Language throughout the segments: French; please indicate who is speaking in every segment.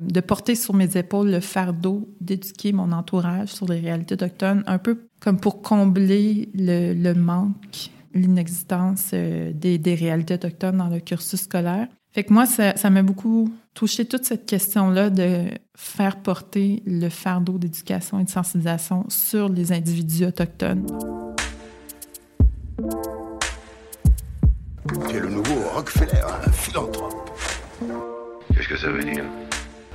Speaker 1: de porter sur mes épaules le fardeau d'éduquer mon entourage sur les réalités autochtones, un peu comme pour combler le, le manque, l'inexistence euh, des, des, réalités autochtones dans le cursus scolaire. Fait que moi, ça, ça m'a beaucoup touché toute cette question-là de faire porter le fardeau d'éducation et de sensibilisation sur les individus autochtones.
Speaker 2: Tu es le nouveau Rockefeller, un philanthrope.
Speaker 3: Qu'est-ce que ça veut dire?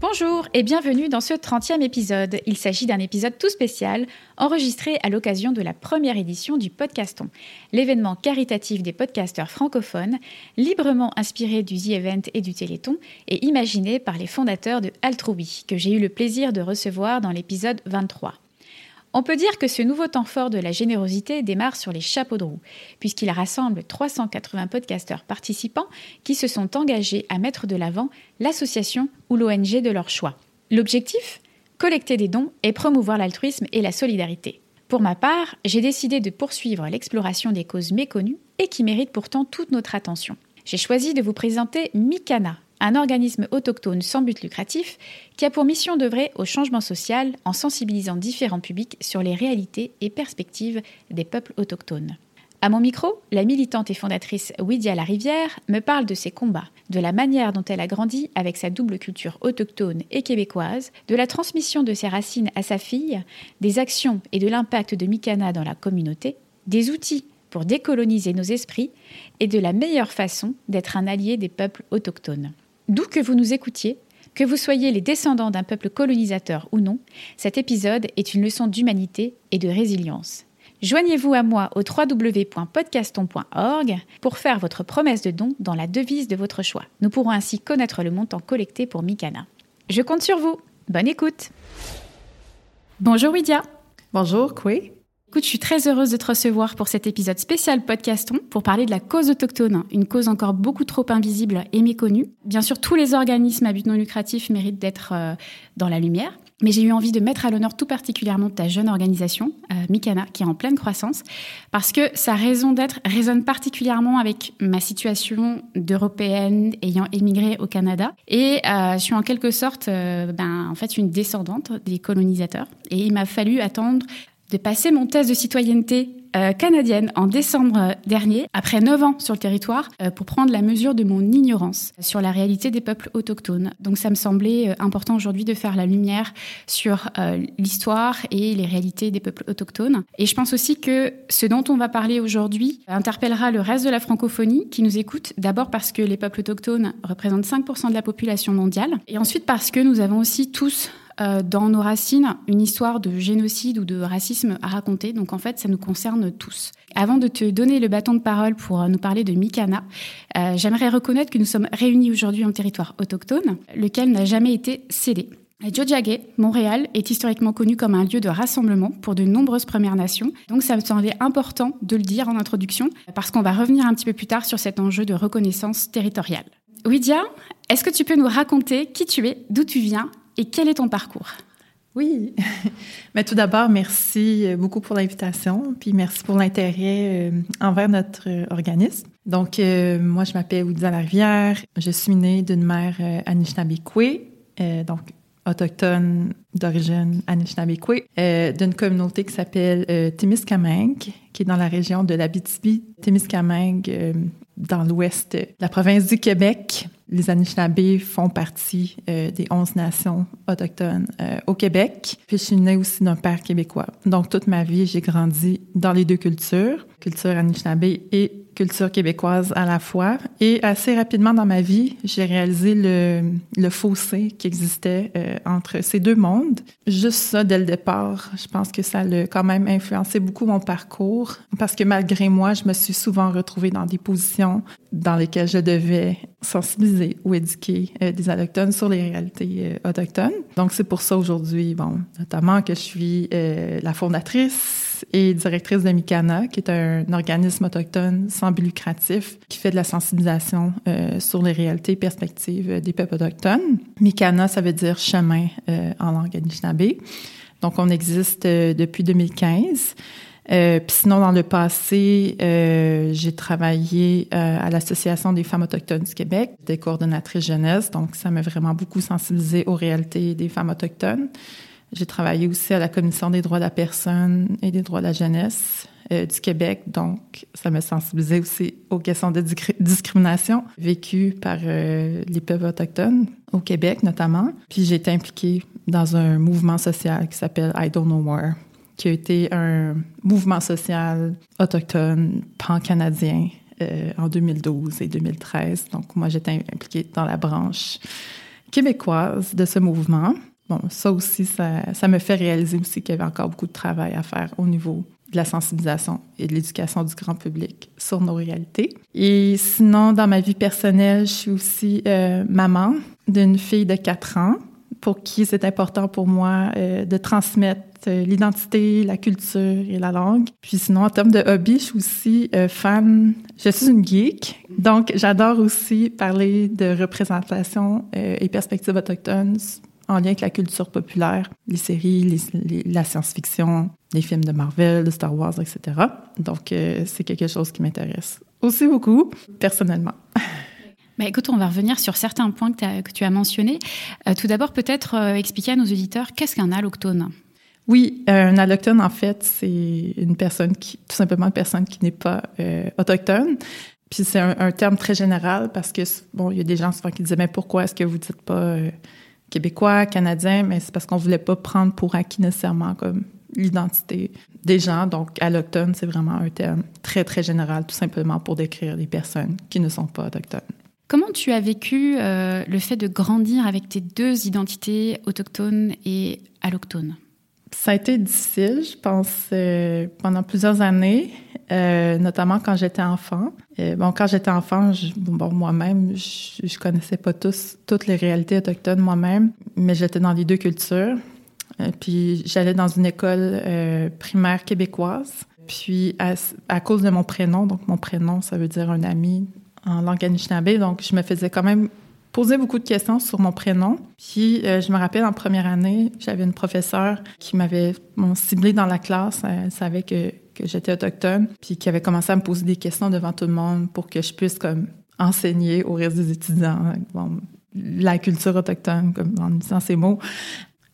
Speaker 4: Bonjour et bienvenue dans ce 30e épisode. Il s'agit d'un épisode tout spécial enregistré à l'occasion de la première édition du Podcaston, l'événement caritatif des podcasteurs francophones, librement inspiré du The Event et du Téléthon et imaginé par les fondateurs de Altrui, que j'ai eu le plaisir de recevoir dans l'épisode 23. On peut dire que ce nouveau temps fort de la générosité démarre sur les chapeaux de roue, puisqu'il rassemble 380 podcasteurs participants qui se sont engagés à mettre de l'avant l'association ou l'ONG de leur choix. L'objectif? Collecter des dons et promouvoir l'altruisme et la solidarité. Pour ma part, j'ai décidé de poursuivre l'exploration des causes méconnues et qui méritent pourtant toute notre attention. J'ai choisi de vous présenter Mikana, un organisme autochtone sans but lucratif qui a pour mission d'œuvrer au changement social en sensibilisant différents publics sur les réalités et perspectives des peuples autochtones. À mon micro, la militante et fondatrice Widia Larivière me parle de ses combats, de la manière dont elle a grandi avec sa double culture autochtone et québécoise, de la transmission de ses racines à sa fille, des actions et de l'impact de Mikana dans la communauté, des outils pour décoloniser nos esprits et de la meilleure façon d'être un allié des peuples autochtones. D'où que vous nous écoutiez, que vous soyez les descendants d'un peuple colonisateur ou non, cet épisode est une leçon d'humanité et de résilience. Joignez-vous à moi au www.podcaston.org pour faire votre promesse de don dans la devise de votre choix. Nous pourrons ainsi connaître le montant collecté pour Mikana. Je compte sur vous. Bonne écoute. Bonjour Widia.
Speaker 1: Bonjour, Koué.
Speaker 4: Écoute, je suis très heureuse de te recevoir pour cet épisode spécial Podcaston pour parler de la cause autochtone, une cause encore beaucoup trop invisible et méconnue. Bien sûr, tous les organismes à but non lucratif méritent d'être euh, dans la lumière. Mais j'ai eu envie de mettre à l'honneur tout particulièrement ta jeune organisation, euh, Mikana, qui est en pleine croissance, parce que sa raison d'être résonne particulièrement avec ma situation d'européenne ayant émigré au Canada. Et euh, je suis en quelque sorte, euh, ben, en fait, une descendante des colonisateurs. Et il m'a fallu attendre de passer mon test de citoyenneté euh, canadienne en décembre dernier, après 9 ans sur le territoire, euh, pour prendre la mesure de mon ignorance sur la réalité des peuples autochtones. Donc ça me semblait euh, important aujourd'hui de faire la lumière sur euh, l'histoire et les réalités des peuples autochtones. Et je pense aussi que ce dont on va parler aujourd'hui interpellera le reste de la francophonie qui nous écoute, d'abord parce que les peuples autochtones représentent 5% de la population mondiale, et ensuite parce que nous avons aussi tous euh, dans nos racines une histoire de génocide ou de racisme à raconter. Donc en fait, ça nous concerne tous. Avant de te donner le bâton de parole pour nous parler de Mikana, euh, j'aimerais reconnaître que nous sommes réunis aujourd'hui en territoire autochtone, lequel n'a jamais été cédé. Jojage, Montréal, est historiquement connu comme un lieu de rassemblement pour de nombreuses Premières Nations. Donc ça me semblait important de le dire en introduction, parce qu'on va revenir un petit peu plus tard sur cet enjeu de reconnaissance territoriale. Widia, est-ce que tu peux nous raconter qui tu es, d'où tu viens et quel est ton parcours?
Speaker 1: Oui, mais tout d'abord, merci beaucoup pour l'invitation, puis merci pour l'intérêt euh, envers notre euh, organisme. Donc, euh, moi, je m'appelle Oudia Larivière, je suis née d'une mère euh, Anishinaabe-Kwe, euh, donc autochtone d'origine Anishinaabe-Kwe, euh, d'une communauté qui s'appelle euh, Témiscamingue, qui est dans la région de l'Abitibi, Témiscamingue, euh, dans l'ouest de la province du Québec. Les Anishinaabe font partie euh, des 11 nations autochtones euh, au Québec. Puis je suis née aussi d'un père québécois. Donc toute ma vie, j'ai grandi dans les deux cultures, culture Anishinaabe et culture québécoise à la fois. Et assez rapidement dans ma vie, j'ai réalisé le, fossé qui existait euh, entre ces deux mondes. Juste ça, dès le départ, je pense que ça a quand même influencé beaucoup mon parcours parce que malgré moi, je me suis souvent retrouvée dans des positions dans lesquelles je devais sensibiliser ou éduquer euh, des Autochtones sur les réalités euh, autochtones. Donc, c'est pour ça aujourd'hui, bon, notamment que je suis la fondatrice et directrice de Mikana, qui est un organisme autochtone sans but lucratif qui fait de la sensibilisation euh, sur les réalités et perspectives des peuples autochtones. Mikana, ça veut dire chemin euh, en langue anishinaabe. Donc, on existe euh, depuis 2015. Euh, puis sinon, dans le passé, euh, j'ai travaillé euh, à l'Association des femmes autochtones du Québec, des coordonnatrices jeunesse, donc ça m'a vraiment beaucoup sensibilisé aux réalités des femmes autochtones. J'ai travaillé aussi à la Commission des droits de la personne et des droits de la jeunesse euh, du Québec, donc ça m'a sensibilisé aussi aux questions de discrimination vécues par euh, les peuples autochtones au Québec notamment. Puis j'ai été impliquée dans un mouvement social qui s'appelle I Don't Know More, qui a été un mouvement social autochtone pan-canadien euh, en 2012 et 2013. Donc moi j'étais impliquée dans la branche québécoise de ce mouvement. Bon, ça aussi, ça, me fait réaliser aussi qu'il y avait encore beaucoup de travail à faire au niveau de la sensibilisation et de l'éducation du grand public sur nos réalités. Et sinon, dans ma vie personnelle, je suis aussi euh, maman d'une fille de 4 ans pour qui c'est important pour moi euh, de transmettre euh, l'identité, la culture et la langue. Puis sinon, en termes de hobby, je suis aussi fan, je suis une geek, donc j'adore aussi parler de représentation et perspectives autochtones en lien avec la culture populaire, les séries, les, les, la science-fiction, les films de Marvel, de Star Wars, etc. Donc, euh, c'est quelque chose qui m'intéresse aussi beaucoup, personnellement.
Speaker 4: Bah, écoute, on va revenir sur certains points que, as, que tu as mentionnés. Euh, tout d'abord, peut-être euh, expliquer à nos auditeurs qu'est-ce qu'un alloctone?
Speaker 1: Oui, un alloctone, en fait, c'est une personne qui, tout simplement une personne qui n'est pas autochtone. Puis c'est un, un, terme très général parce que, bon, il y a des gens souvent qui disaient, mais pourquoi est-ce que vous dites pas québécois, canadien, mais c'est parce qu'on voulait pas prendre pour acquis nécessairement comme l'identité des gens. Donc, alloctone, c'est vraiment un terme très, très général, tout simplement pour décrire les personnes qui ne sont pas autochtones.
Speaker 4: Comment tu as vécu euh, le fait de grandir avec tes deux identités autochtones et allochtones?
Speaker 1: Ça a été difficile, je pense, euh, pendant plusieurs années, euh, notamment quand j'étais enfant. Euh, bon, quand j'étais enfant, bon, moi-même, je, je connaissais pas tous toutes les réalités autochtones moi-même, mais j'étais dans les deux cultures. Euh, puis j'allais dans une école primaire québécoise. Puis à, cause de mon prénom, donc mon prénom, ça veut dire un ami en langue anishinaabe, donc je me faisais quand même poser beaucoup de questions sur mon prénom. Puis je me rappelle en première année, j'avais une professeure qui m'avait ciblé dans la classe, elle savait que, que j'étais autochtone, puis qui avait commencé à me poser des questions devant tout le monde pour que je puisse comme enseigner au reste des étudiants bon, la culture autochtone, comme en disant ces mots.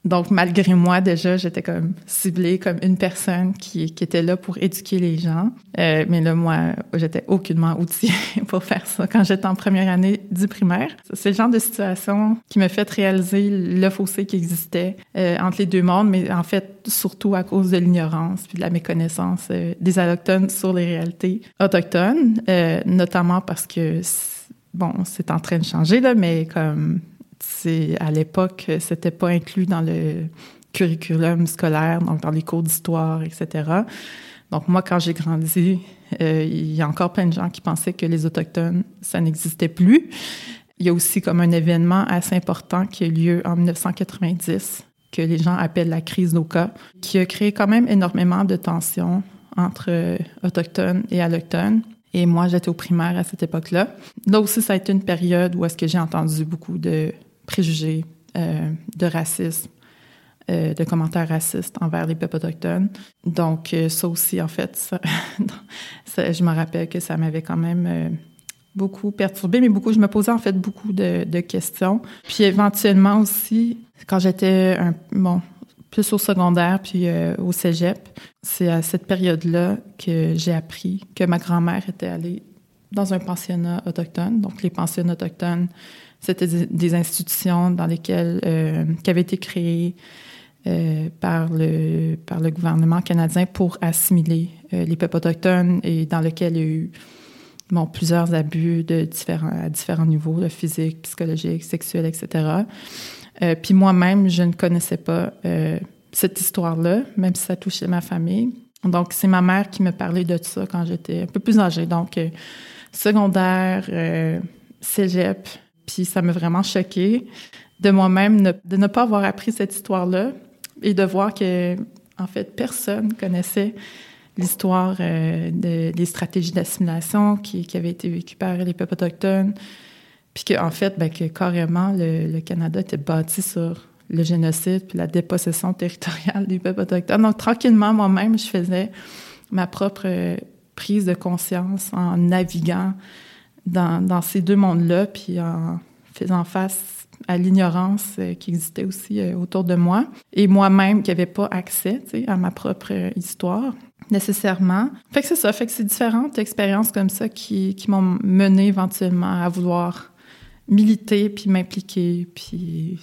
Speaker 1: Donc, malgré moi, déjà, j'étais comme ciblée comme une personne qui, était là pour éduquer les gens. Euh, mais là, moi, j'étais aucunement outillée pour faire ça quand j'étais en première année du primaire. C'est le genre de situation qui me fait réaliser le fossé qui existait euh, entre les deux mondes, mais en fait, surtout à cause de l'ignorance puis de la méconnaissance euh, des allochtones sur les réalités autochtones, notamment parce que, bon, c'est en train de changer, là, mais comme c'est à l'époque, c'était pas inclus dans le curriculum scolaire, donc dans les cours d'histoire, etc. Donc moi, quand j'ai grandi, euh, il y a encore plein de gens qui pensaient que les autochtones, ça n'existait plus. Il y a aussi comme un événement assez important qui a eu lieu en 1990 que les gens appellent la crise d'Oka, qui a créé quand même énormément de tensions entre autochtones et allochtones. Et moi, j'étais au primaire à cette époque-là. Là aussi, ça a été une période où est-ce que j'ai entendu beaucoup de préjugés, euh, de racisme, euh, de commentaires racistes envers les peuples autochtones. Donc, euh, ça aussi, en fait, je me rappelle que ça m'avait quand même beaucoup perturbé, mais beaucoup, je me posais en fait beaucoup de, questions. Puis éventuellement aussi, quand j'étais un, bon, plus au secondaire puis au cégep, c'est à cette période-là que j'ai appris que ma grand-mère était allée dans un pensionnat autochtone. Donc, les pensionnats autochtones, c'était des institutions dans lesquelles, euh, qui avaient été créées euh, par, le, par le gouvernement canadien pour assimiler euh, les peuples autochtones et dans lesquelles il y a eu bon, plusieurs abus de différents, à différents niveaux, de physique, psychologique, sexuel, etc. Puis moi-même, je ne connaissais pas cette histoire-là, même si ça touchait ma famille. Donc, c'est ma mère qui me parlait de ça quand j'étais un peu plus âgée. Donc, secondaire, cégep, puis ça m'a vraiment choquée de moi-même de ne pas avoir appris cette histoire-là et de voir que, en fait, personne connaissait l'histoire euh, de, des stratégies d'assimilation qui, qui avaient été vécues par les peuples autochtones, puis qu'en en fait, ben, que carrément, le, le, Canada était bâti sur le génocide puis la dépossession territoriale des peuples autochtones. Donc, tranquillement, moi-même, je faisais ma propre prise de conscience en naviguant dans, ces deux mondes-là, puis en faisant face à l'ignorance euh, qui existait aussi euh, autour de moi, et moi-même qui n'avais pas accès à ma propre histoire nécessairement. Fait que c'est ça, fait que c'est différentes expériences comme ça qui, qui m'ont mené éventuellement à vouloir militer, puis m'impliquer, puis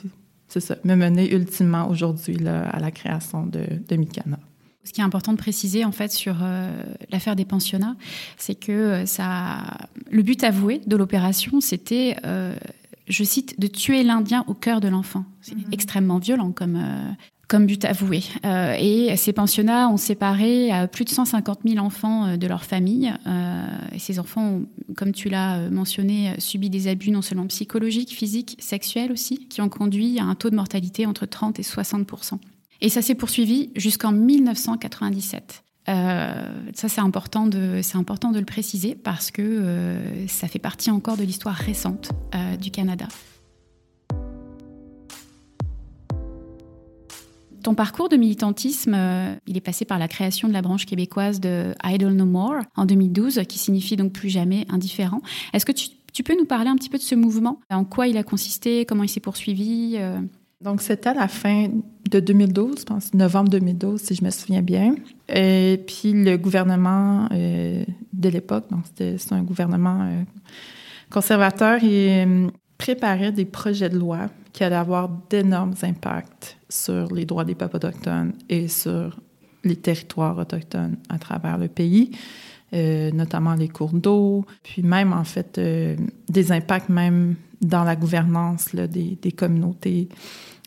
Speaker 1: c'est ça, me mener ultimement aujourd'hui à la création de, de Mikana.
Speaker 4: Ce qui est important de préciser en fait sur euh, l'affaire des pensionnats, c'est que euh, ça, le but avoué de l'opération, c'était, euh, je cite, de tuer l'Indien au cœur de l'enfant. C'est -hmm. extrêmement violent comme euh, comme but avoué. Euh, et ces pensionnats ont séparé plus de 150 000 enfants de leur famille. et ces enfants, ont, comme tu l'as mentionné, subi des abus non seulement psychologiques, physiques, sexuels aussi, qui ont conduit à un taux de mortalité entre 30 et 60 et ça s'est poursuivi jusqu'en 1997. Euh, ça, c'est important, de, important de le préciser parce que euh, ça fait partie encore de l'histoire récente euh, du Canada. Ton parcours de militantisme, il est passé par la création de la branche québécoise de Idle No More en 2012, qui signifie donc plus jamais indifférent. Est-ce que tu, peux nous parler un petit peu de ce mouvement? En quoi il a consisté? Comment il s'est poursuivi?
Speaker 1: Donc, c'était à la fin de 2012, je pense, novembre 2012, si je me souviens bien. Et puis, le gouvernement euh, de l'époque, donc c'était un gouvernement euh, conservateur, il euh, préparait des projets de loi qui allaient avoir d'énormes impacts sur les droits des peuples autochtones et sur les territoires autochtones à travers le pays, notamment les cours d'eau, puis même, en fait, des impacts même dans la gouvernance des, communautés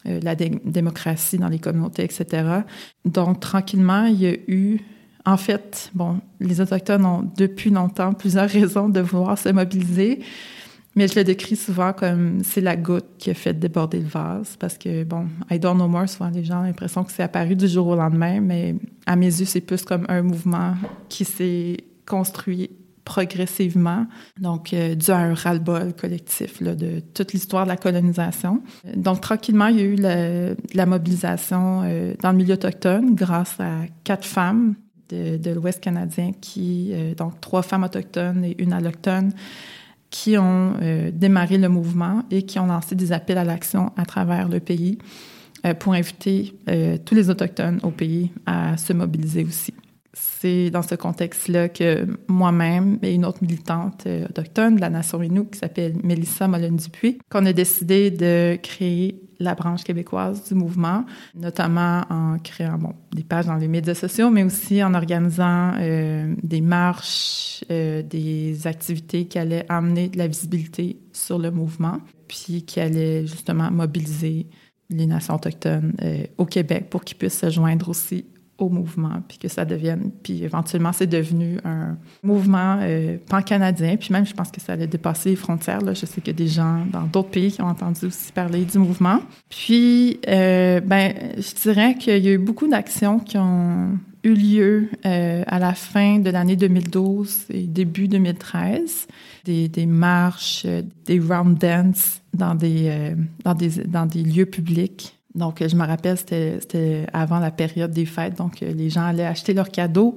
Speaker 1: euh, la dé démocratie dans les communautés, etc. Donc, tranquillement, il y a eu... En fait, bon, les Autochtones ont depuis longtemps plusieurs raisons de vouloir se mobiliser, mais je le décris souvent comme c'est la goutte qui a fait déborder le vase, parce que, bon, I don't know more, souvent les gens ont l'impression que c'est apparu du jour au lendemain, mais à mes yeux, c'est plus comme un mouvement qui s'est construit progressivement, donc euh, dû à un ras-le-bol collectif de toute l'histoire de la colonisation. Donc tranquillement, il y a eu la, mobilisation euh, dans le milieu autochtone grâce à quatre femmes de, l'Ouest canadien qui, euh, donc trois femmes autochtones et une allochtone, qui ont démarré le mouvement et qui ont lancé des appels à l'action à travers le pays pour inviter tous les autochtones au pays à se mobiliser aussi c'est dans ce contexte-là que moi-même et une autre militante euh, autochtone de la Nation Innu qui s'appelle Mélissa Molène-Dupuis, qu'on a décidé de créer la branche québécoise du mouvement, notamment en créant des pages dans les médias sociaux, mais aussi en organisant euh, des marches, euh, des activités qui allaient amener de la visibilité sur le mouvement, puis qui allaient justement mobiliser les nations autochtones au Québec pour qu'ils puissent se joindre aussi au mouvement, puis que ça devienne, puis éventuellement c'est devenu un mouvement euh, pan-canadien, puis même je pense que ça allait dépasser les frontières. Là. Je sais qu'il y a des gens dans d'autres pays qui ont entendu aussi parler du mouvement. Puis, euh, ben, je dirais qu'il y a eu beaucoup d'actions qui ont eu lieu euh, à la fin de l'année 2012 et début 2013. Des, des marches, des round dance dans des, euh, dans des, dans des lieux publics donc, je me rappelle, c'était avant la période des fêtes, donc euh, les gens allaient acheter leurs cadeaux.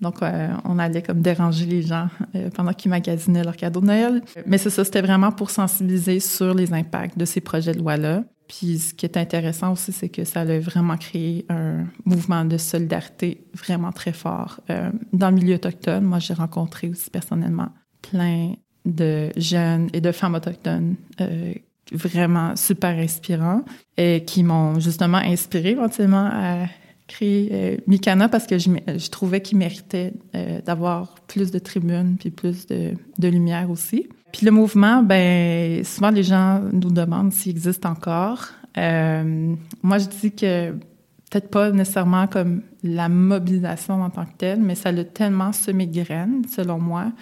Speaker 1: Donc, euh, on allait comme déranger les gens euh, pendant qu'ils magasinaient leurs cadeaux de Noël. Mais c'est ça, c'était vraiment pour sensibiliser sur les impacts de ces projets de loi-là. Puis, ce qui est intéressant aussi, c'est que ça a vraiment créé un mouvement de solidarité vraiment très fort euh, dans le milieu autochtone. Moi, j'ai rencontré aussi personnellement plein de jeunes et de femmes autochtones euh, vraiment super inspirants et qui m'ont justement inspiré éventuellement à créé euh, Mikana parce que je, je trouvais qu'il méritait euh, d'avoir plus de tribunes puis plus de, de, lumière aussi. Puis le mouvement, ben souvent les gens nous demandent s'il existe encore. Euh, moi, je dis que peut-être pas nécessairement comme la mobilisation en tant que telle, mais ça a tellement semé de graines, selon moi,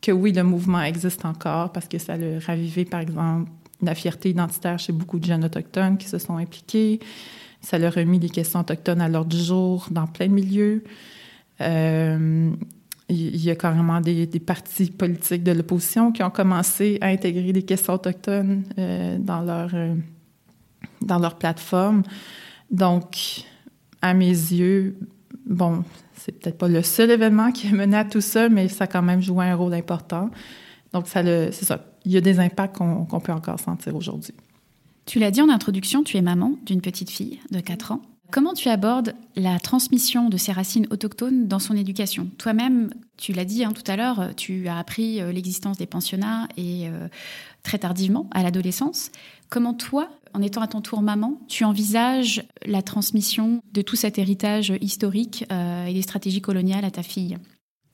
Speaker 1: que oui, le mouvement existe encore parce que ça a ravivé, par exemple, la fierté identitaire chez beaucoup de jeunes autochtones qui se sont impliqués. Ça leur a mis les questions autochtones à l'ordre du jour dans plein de milieux. Euh, il y a carrément des, partis politiques de l'opposition qui ont commencé à intégrer les questions autochtones euh, dans leur euh, dans leur plateforme. Donc, à mes yeux, bon, c'est peut-être pas le seul événement qui a mené à tout ça, mais ça a quand même joué un rôle important. Donc, c'est ça. Il y a des impacts qu'on peut encore sentir aujourd'hui.
Speaker 4: Tu l'as dit en introduction, tu es maman d'une petite fille de 4 ans. Comment tu abordes la transmission de ces racines autochtones dans son éducation? Toi-même, tu l'as dit hein, tout à l'heure, tu as appris euh, l'existence des pensionnats et euh, très tardivement, à l'adolescence. Comment toi, en étant à ton tour maman, tu envisages la transmission de tout cet héritage historique euh, et des stratégies coloniales à ta fille?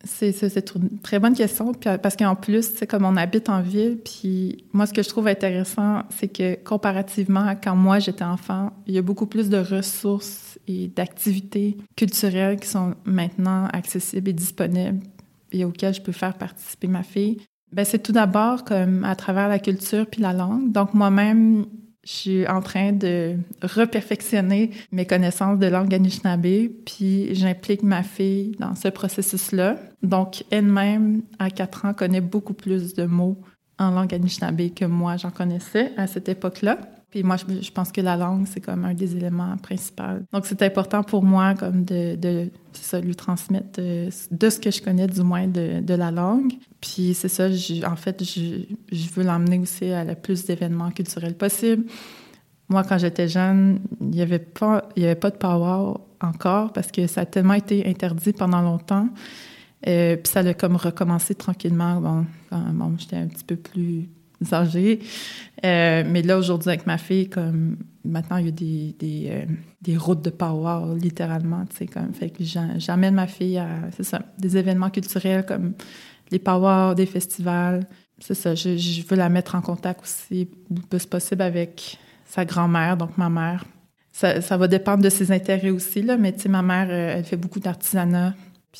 Speaker 1: C'est une très bonne question, parce qu'en plus, c'est comme on habite en ville, puis moi, ce que je trouve intéressant, c'est que comparativement à quand moi j'étais enfant, il y a beaucoup plus de ressources et d'activités culturelles qui sont maintenant accessibles et disponibles et auxquelles je peux faire participer ma fille. Ben, c'est tout d'abord comme à travers la culture puis la langue. Donc moi-même, je suis en train de reperfectionner mes connaissances de langue Anishinaabe, puis j'implique ma fille dans ce processus-là. Donc, elle-même, à 4 ans, connaît beaucoup plus de mots en langue Anishinaabe que moi, j'en connaissais à cette époque-là. Puis moi, je, pense que la langue, c'est comme un des éléments principaux. Donc, c'est important pour moi comme de, de ça, lui transmettre de, de, ce que je connais, du moins, de, de la langue. Puis c'est ça, en fait, je, je veux l'emmener aussi à le plus d'événements culturels possible. Moi, quand j'étais jeune, il n'y avait, pas, avait pas de power encore parce que ça a tellement été interdit pendant longtemps. Euh, puis ça a comme recommencé tranquillement. Bon, bon j'étais un petit peu plus Euh, mais là, aujourd'hui, avec ma fille, comme maintenant, il y a des, des, euh, des routes de power, littéralement, comme, j'amène ma fille à, ça, des événements culturels comme les power, des festivals. C'est ça, je, veux la mettre en contact aussi le plus possible avec sa grand-mère, donc ma mère. Ça, ça, va dépendre de ses intérêts aussi, là, mais ma mère, euh, elle fait beaucoup d'artisanat,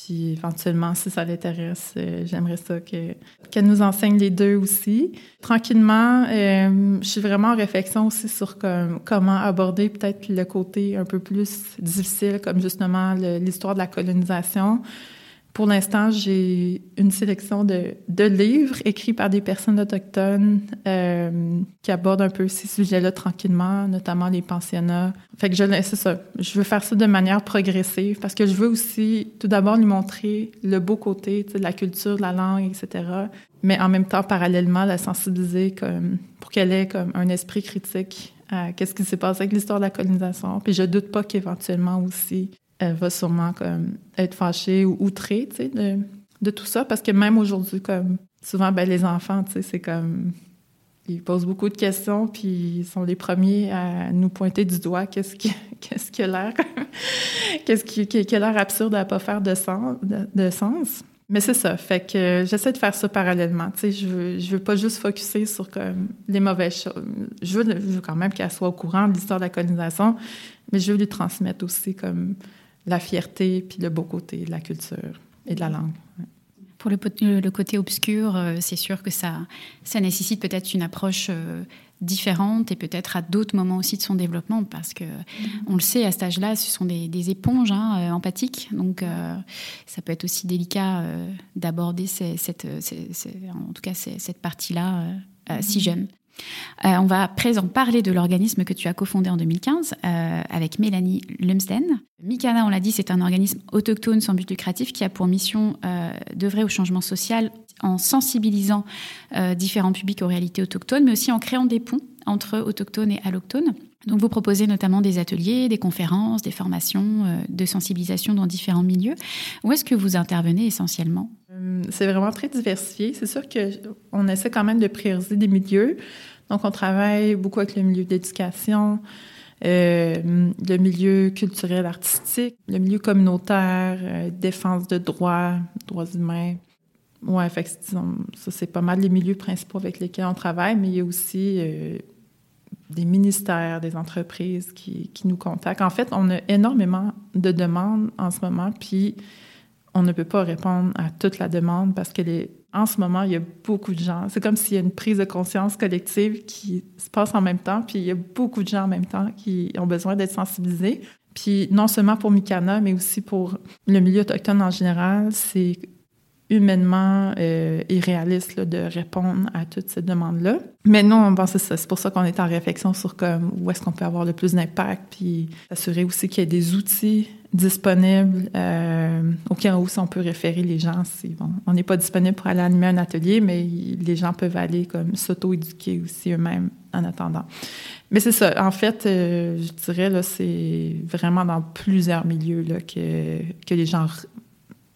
Speaker 1: puis éventuellement, si ça l'intéresse, euh, j'aimerais ça que, qu'elle nous enseigne les deux aussi. Tranquillement, euh, je suis vraiment en réflexion aussi sur comme, comment aborder peut-être le côté un peu plus difficile, comme justement l'histoire de la colonisation. Pour l'instant, j'ai une sélection de, livres écrits par des personnes autochtones euh, qui abordent un peu ces sujets-là tranquillement, notamment les pensionnats. Fait que je, c'est ça. Je veux faire ça de manière progressive parce que je veux aussi, tout d'abord, lui montrer le beau côté de la culture, de la langue, etc. Mais en même temps, parallèlement, la sensibiliser comme, pour qu'elle ait comme un esprit critique à qu'est-ce qui s'est passé avec l'histoire de la colonisation. Puis je doute pas qu'éventuellement aussi, elle va sûrement comme être fâchée ou outrée, de, de, tout ça. Parce que même aujourd'hui, comme souvent, ben, les enfants, c'est comme ils posent beaucoup de questions, puis ils sont les premiers à nous pointer du doigt qu'est-ce qui, qu'est-ce qui a l'air, qu'est-ce qui, qui, a l'air absurde à pas faire de sens. De, sens. Mais c'est ça. Fait que j'essaie de faire ça parallèlement. Tu sais, je veux, veux pas juste focuser sur comme les mauvaises choses. Je veux, je veux quand même qu'elle soit au courant de l'histoire de la colonisation, mais je veux lui transmettre aussi comme la fierté puis le beau côté de la culture et de la langue.
Speaker 4: Pour le, le, côté obscur, euh, c'est sûr que ça, ça nécessite peut-être une approche euh, différente et peut-être à d'autres moments aussi de son développement parce que mm-hmm. on le sait à cet âge-là ce sont des, des éponges hein, euh, empathiques donc ça peut être aussi délicat d'aborder cette, en tout cas cette partie-là si mm-hmm. jeune. Euh, on va à présent parler de l'organisme que tu as cofondé en 2015 euh, avec Mélanie Lumsden. Mikana, on l'a dit, c'est un organisme autochtone sans but lucratif qui a pour mission euh, d'œuvrer au changement social en sensibilisant différents publics aux réalités autochtones, mais aussi en créant des ponts entre autochtones et allochtones. Donc vous proposez notamment des ateliers, des conférences, des formations de sensibilisation dans différents milieux. Où est-ce que vous intervenez essentiellement?
Speaker 1: C'est vraiment très diversifié. C'est sûr qu'on essaie quand même de prioriser des milieux. Donc, on travaille beaucoup avec le milieu d'éducation, euh, le milieu culturel artistique, le milieu communautaire, euh, défense de droits, droits humains. Ouais, fait ça c'est pas mal les milieux principaux avec lesquels on travaille, mais il y a aussi euh, des ministères, des entreprises qui, qui nous contactent. En fait, on a énormément de demandes en ce moment, puis on ne peut pas répondre à toute la demande parce que les, en ce moment, il y a beaucoup de gens. C'est comme s'il y a une prise de conscience collective qui se passe en même temps, puis il y a beaucoup de gens en même temps qui ont besoin d'être sensibilisés. Puis non seulement pour Mikana, mais aussi pour le milieu autochtone en général, c'est humainement euh, irréaliste de répondre à toutes ces demandes-là. Mais nous, on pense ça. C'est pour ça qu'on est en réflexion sur comme, où est-ce qu'on peut avoir le plus d'impact, puis s'assurer aussi qu'il y ait des outils disponibles euh, au cas où on peut référer les gens. Si, bon, on n'est pas disponible pour aller animer un atelier, mais les gens peuvent aller comme s'auto-éduquer aussi eux-mêmes en attendant. Mais c'est ça. En fait, euh, je dirais là, c'est vraiment dans plusieurs milieux là, que, que les gens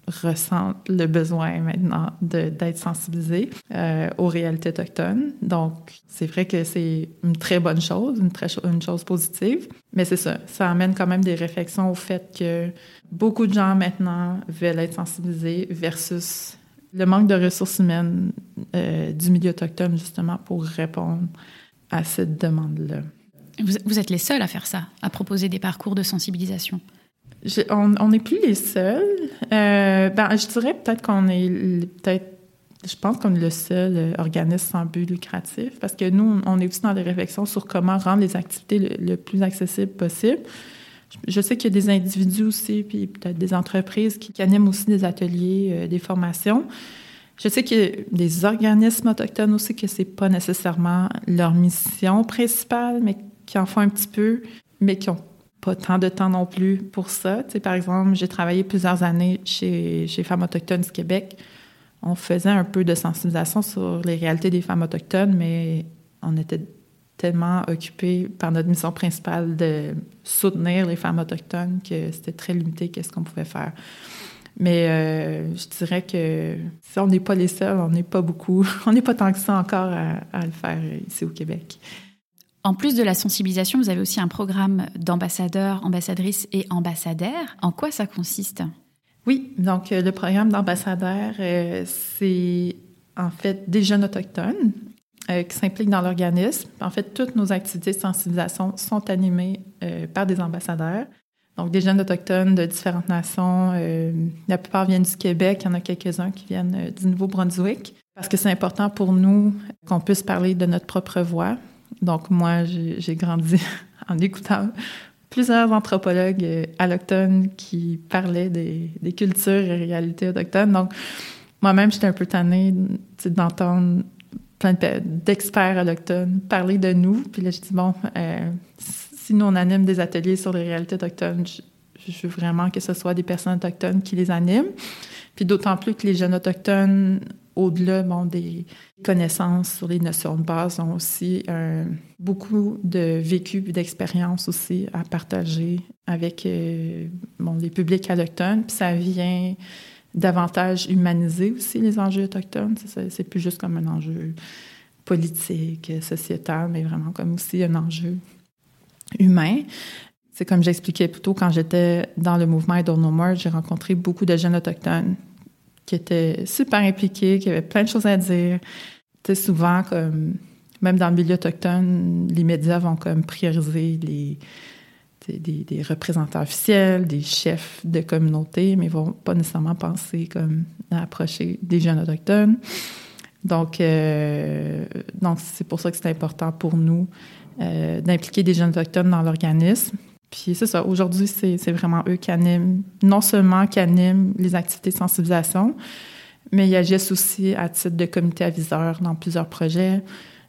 Speaker 1: ressentent le besoin maintenant d'être sensibilisés euh, aux réalités autochtones. Donc, c'est vrai que c'est une très bonne chose, une, très une chose positive, mais c'est ça, ça amène quand même des réflexions au fait que beaucoup de gens maintenant veulent être sensibilisés versus le manque de ressources humaines euh, du milieu autochtone, justement, pour répondre à cette demande-là.
Speaker 4: Vous, vous êtes les seuls à faire ça, à proposer des parcours de sensibilisation
Speaker 1: on n'est plus les seuls. Euh, ben, je dirais peut-être qu'on est peut-être je pense qu'on est le seul euh, organisme sans but lucratif parce que nous, on est aussi dans des réflexions sur comment rendre les activités le, plus accessible possible. Je sais qu'il y a des individus aussi, puis peut-être des entreprises qui, animent aussi des ateliers, euh, des formations. Je sais qu'il y a des organismes autochtones aussi que c'est pas nécessairement leur mission principale, mais qui en font un petit peu, mais qui ont pas tant de temps non plus pour ça. Tu sais, par exemple, j'ai travaillé plusieurs années chez, chez Femmes autochtones du Québec. On faisait un peu de sensibilisation sur les réalités des femmes autochtones, mais on était tellement occupés par notre mission principale de soutenir les femmes autochtones que c'était très limité qu'est-ce qu'on pouvait faire. Mais euh, je dirais que si on n'est pas les seuls, on n'est pas beaucoup, on n'est pas tant que ça encore à, à le faire ici au Québec.
Speaker 4: En plus de la sensibilisation, vous avez aussi un programme d'ambassadeurs, ambassadrices et ambassadeurs. En quoi ça consiste?
Speaker 1: Oui, donc euh, le programme d'ambassadeurs, euh, c'est en fait des jeunes autochtones euh, qui s'impliquent dans l'organisme. En fait, toutes nos activités de sensibilisation sont animées par des ambassadeurs. Donc, des jeunes autochtones de différentes nations. la plupart viennent du Québec. Il y en a quelques-uns qui viennent du Nouveau-Brunswick. Parce que c'est important pour nous qu'on puisse parler de notre propre voix, donc, moi, j'ai grandi en écoutant plusieurs anthropologues allochtones qui parlaient des, cultures et réalités autochtones. Donc, moi-même, j'étais un peu tannée d'entendre plein d'experts allochtones parler de nous. Puis là, je dis, bon, euh, si nous, on anime des ateliers sur les réalités autochtones, je, je, veux vraiment que ce soit des personnes autochtones qui les animent. Puis d'autant plus que les jeunes autochtones au-delà bon, des connaissances sur les notions de base, ont aussi euh, beaucoup de vécu d'expérience aussi à partager avec euh, les publics autochtones. Puis ça vient davantage humaniser aussi les enjeux autochtones. C'est plus juste comme un enjeu politique, sociétal, mais vraiment comme aussi un enjeu humain. C'est comme j'expliquais plus tôt, quand j'étais dans le mouvement I Don't Know More, j'ai rencontré beaucoup de jeunes autochtones qui était super impliqué, qui avait plein de choses à dire. Souvent, comme, même dans le milieu autochtone, les médias vont comme prioriser les, des, représentants officiels, des chefs de communauté, mais vont pas nécessairement penser comme à approcher des jeunes autochtones. Donc, euh, donc c'est pour ça que c'est important pour nous euh, d'impliquer des jeunes autochtones dans l'organisme. Puis c'est ça, aujourd'hui, c'est vraiment eux qui animent, non seulement qui animent les activités de sensibilisation, mais ils agissent aussi à titre de comité aviseur dans plusieurs projets.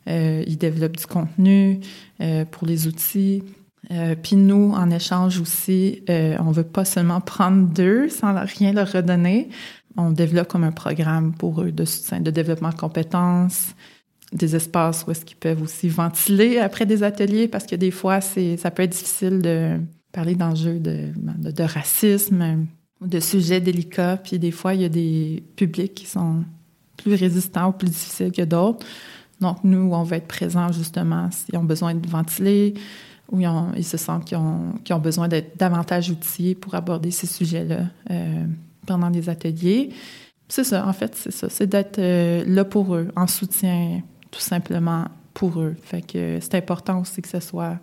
Speaker 1: Euh, ils développent du contenu euh, pour les outils. Euh, puis nous, en échange aussi, on veut pas seulement prendre d'eux sans rien leur redonner. On développe comme un programme pour eux de soutien, de développement de compétences, des espaces où est-ce qu'ils peuvent aussi ventiler après des ateliers parce que des fois, c'est, ça peut être difficile de parler d'enjeux de, racisme ou de sujets délicats. Puis des fois, il y a des publics qui sont plus résistants ou plus difficiles que d'autres. Donc, nous, on va être présents justement s'ils ont besoin de ventiler où ils, se sentent qu'ils ont, ont besoin d'être davantage outillés pour aborder ces sujets-là euh, pendant les ateliers. C'est ça, en fait, c'est ça. C'est d'être euh, là pour eux, en soutien, tout simplement pour eux. Fait que c'est important aussi que ce soit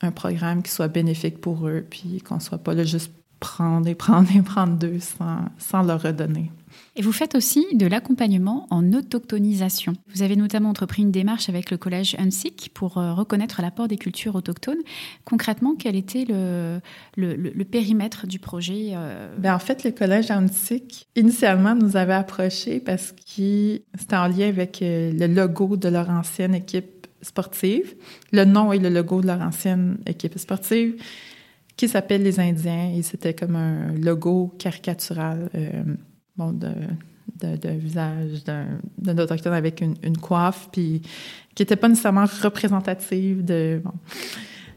Speaker 1: un programme qui soit bénéfique pour eux, puis qu'on soit pas là juste prendre et prendre et prendre d'eux sans, sans leur redonner.
Speaker 4: Et vous faites aussi de l'accompagnement en autochtonisation. Vous avez notamment entrepris une démarche avec le collège UNSIC pour euh, reconnaître l'apport des cultures autochtones. Concrètement, quel était le, le, périmètre du projet euh,
Speaker 1: Ben, en fait, le collège antique, initialement, nous avait approchés parce que c'était en lien avec euh, le logo de leur ancienne équipe sportive. Le nom et le logo de leur ancienne équipe sportive qui s'appelle les Indiens et c'était comme un logo caricatural euh, bon, de, de, visage d'un autochtone avec une, coiffe puis qui n'était pas nécessairement représentative de bon,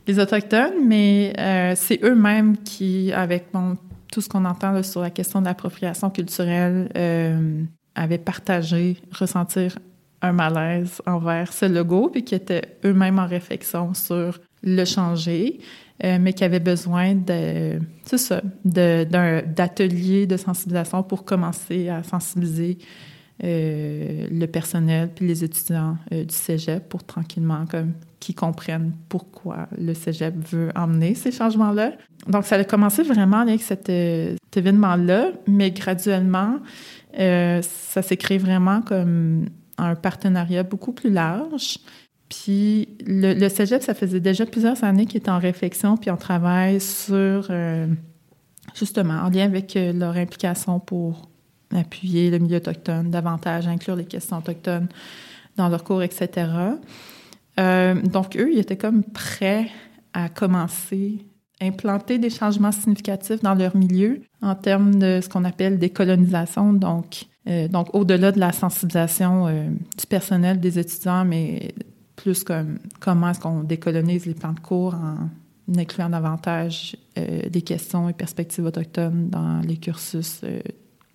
Speaker 1: les autochtones, mais euh, c'est eux-mêmes qui, avec bon, tout ce qu'on entend sur la question de l'appropriation culturelle, euh, avaient partagé, ressentir un malaise envers ce logo, puis qui étaient eux-mêmes en réflexion sur le changer, euh, mais qui avaient besoin de, c'est ça, de- d'ateliers de sensibilisation pour commencer à sensibiliser euh, le personnel puis les étudiants euh, du cégep pour tranquillement qu'ils comprennent pourquoi le cégep veut emmener ces changements-là. Donc, ça a commencé vraiment avec cet, événement-là, mais graduellement, ça s'est créé vraiment comme un partenariat beaucoup plus large. Puis le, le cégep, ça faisait déjà plusieurs années qu'il était en réflexion, puis on travaille sur, euh, justement, en lien avec euh, leur implication pour appuyer le milieu autochtone davantage, inclure les questions autochtones dans leurs cours, etc. Euh, donc, eux, ils étaient comme prêts à commencer, implanter des changements significatifs dans leur milieu en termes de ce qu'on appelle décolonisation. Donc, donc au-delà de la sensibilisation du personnel, des étudiants, mais plus comme comment est-ce qu'on décolonise les plans de cours en incluant davantage euh, des questions et perspectives autochtones dans les cursus euh,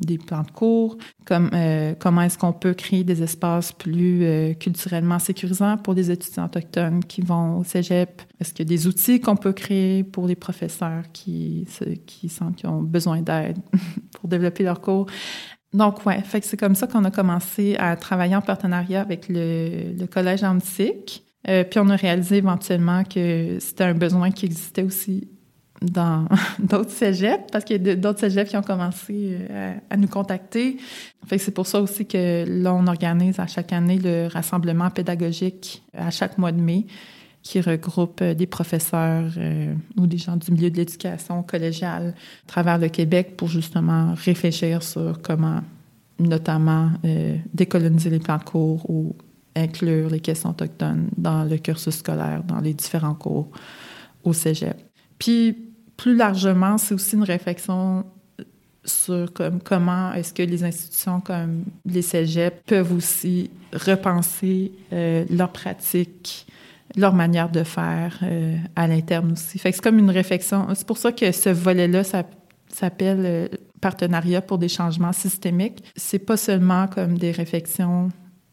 Speaker 1: des plans de cours, comme, euh, comment est-ce qu'on peut créer des espaces plus culturellement sécurisants pour les étudiants autochtones qui vont au cégep? Est-ce qu'il y a des outils qu'on peut créer pour les professeurs qui, qui sentent qu'ils ont besoin d'aide pour développer leur cours? Donc, ouais, c'est comme ça qu'on a commencé à travailler en partenariat avec le, Collège antique. Euh, puis on a réalisé éventuellement que c'était un besoin qui existait aussi dans d'autres cégeps, parce qu'il y a d'autres cégeps qui ont commencé euh, à, nous contacter. C'est pour ça aussi que là, on organise à chaque année le rassemblement pédagogique à chaque mois de mai, qui regroupe euh, des professeurs euh, ou des gens du milieu de l'éducation collégiale à travers le Québec pour justement réfléchir sur comment, notamment, euh, décoloniser les plans de cours ou inclure les questions autochtones dans le cursus scolaire, dans les différents cours au cégep. Puis, plus largement, c'est aussi une réflexion sur comme, comment est-ce que les institutions comme les cégeps peuvent aussi repenser euh, leurs pratiques, leur manière de faire euh, à l'interne aussi. Fait que c'est comme une réflexion. C'est pour ça que ce volet-là s'appelle euh, partenariat pour des changements systémiques. C'est pas seulement comme des réflexions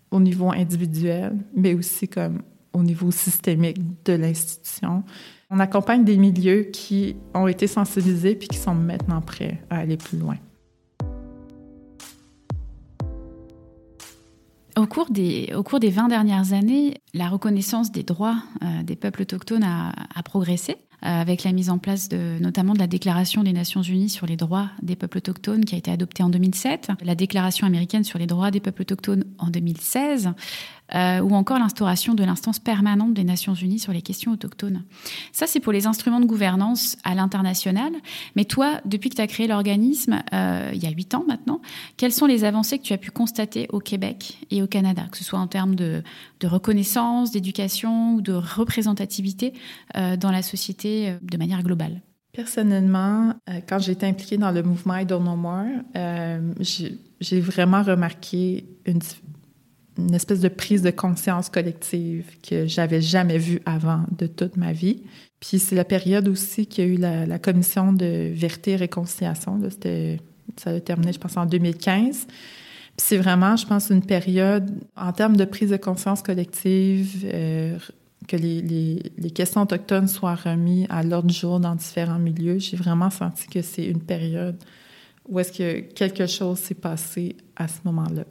Speaker 1: au niveau individuel, mais aussi comme au niveau systémique de l'institution. On accompagne des milieux qui ont été sensibilisés puis qui sont maintenant prêts à aller plus loin.
Speaker 4: Au cours, des, au cours des 20 dernières années, la reconnaissance des droits euh, des peuples autochtones a, a progressé, euh, avec la mise en place de, notamment de la Déclaration des Nations Unies sur les droits des peuples autochtones qui a été adoptée en 2007, la Déclaration américaine sur les droits des peuples autochtones en 2016, euh, ou encore l'instauration de l'instance permanente des Nations Unies sur les questions autochtones. Ça, c'est pour les instruments de gouvernance à l'international. Mais toi, depuis que tu as créé l'organisme, euh, il y a huit ans maintenant, quelles sont les avancées que tu as pu constater au Québec et au Canada, que ce soit en termes de, reconnaissance, d'éducation ou de représentativité euh, dans la société euh, de manière globale?
Speaker 1: Personnellement, quand j'ai été impliquée dans le mouvement I Don't Know More, j'ai vraiment remarqué une, une espèce de prise de conscience collective que j'avais jamais vue avant de toute ma vie. Puis c'est la période aussi qu'il y a eu la, commission de vérité et réconciliation. Là, ça a terminé, je pense, en 2015. Puis c'est vraiment, je pense, une période en termes de prise de conscience collective, euh, que les, les, les, questions autochtones soient remises à l'ordre du jour dans différents milieux, j'ai vraiment senti que c'est une période où est-ce que quelque chose s'est passé à ce moment-là.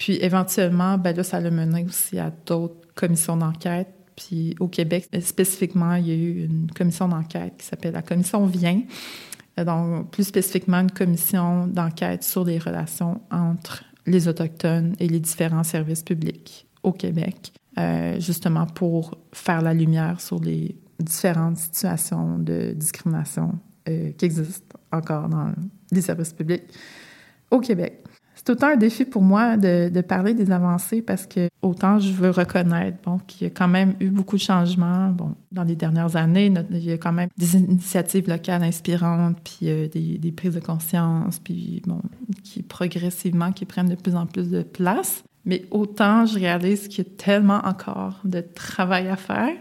Speaker 1: Puis éventuellement, ben là, ça l'a mené aussi à d'autres commissions d'enquête. Puis au Québec, spécifiquement, il y a eu une commission d'enquête qui s'appelle la commission Vient. Donc, plus spécifiquement, une commission d'enquête sur les relations entre les Autochtones et les différents services publics au Québec, euh, justement pour faire la lumière sur les différentes situations de discrimination euh, qui existent encore dans les services publics au Québec. C'est autant un défi pour moi de, parler des avancées parce que autant je veux reconnaître bon, qu'il y a quand même eu beaucoup de changements bon, dans les dernières années. Il y a quand même des initiatives locales inspirantes, puis euh, des, des, prises de conscience, puis bon, qui progressivement, qui prennent de plus en plus de place. Mais autant je réalise qu'il y a tellement encore de travail à faire.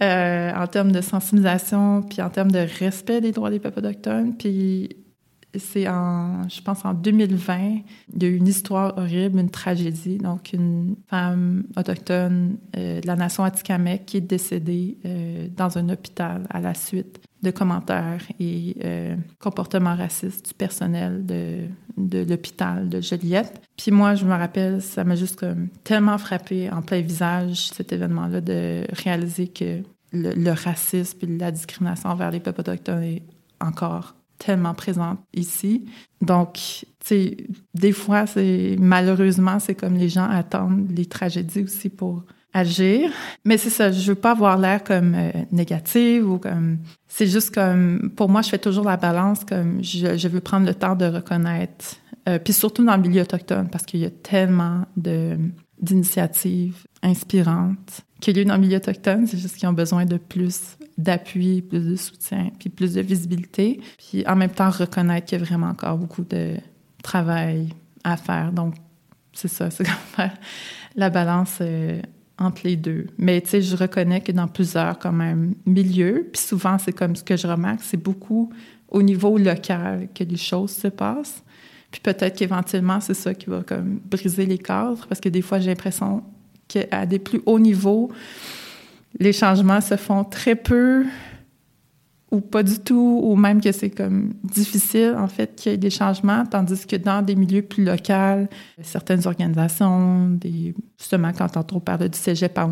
Speaker 1: Euh, en termes de sensibilisation, puis en termes de respect des droits des peuples autochtones, puis c'est en, je pense, en 2020, il y a eu une histoire horrible, une tragédie. Donc, une femme autochtone euh, de la nation Atikamekw qui est décédée euh, dans un hôpital à la suite de commentaires et euh, comportements racistes du personnel de, de l'hôpital de Joliette. Puis moi, je me rappelle, ça m'a juste comme tellement frappé en plein visage, cet événement-là, de réaliser que le, le racisme et la discrimination envers les peuples autochtones est encore tellement présente ici. Donc, tu sais, des fois, c'est malheureusement, c'est comme les gens attendent les tragédies aussi pour agir. Mais c'est ça, je veux pas avoir l'air comme euh, négative ou comme... C'est juste comme... Pour moi, je fais toujours la balance comme je, je veux prendre le temps de reconnaître. Euh, puis surtout dans le milieu autochtone, parce qu'il y a tellement de d'initiatives inspirantes qu'il y a eu dans le milieu autochtone. C'est juste qu'ils ont besoin de plus d'appui, plus de soutien, puis plus de visibilité. Puis en même temps, reconnaître qu'il y a vraiment encore beaucoup de travail à faire. Donc, c'est ça, c'est comme faire la balance euh, entre les deux. Mais tu sais, je reconnais que dans plusieurs, quand même, milieux, puis souvent, c'est comme ce que je remarque, c'est beaucoup au niveau local que les choses se passent. Puis peut-être qu'éventuellement, c'est ça qui va comme briser les cadres, parce que des fois, j'ai l'impression qu'à des plus hauts niveaux, les changements se font très peu ou pas du tout, ou même que c'est comme difficile, en fait, qu'il y ait des changements, tandis que dans des milieux plus locaux, certaines organisations, justement, quand on parle du cégep à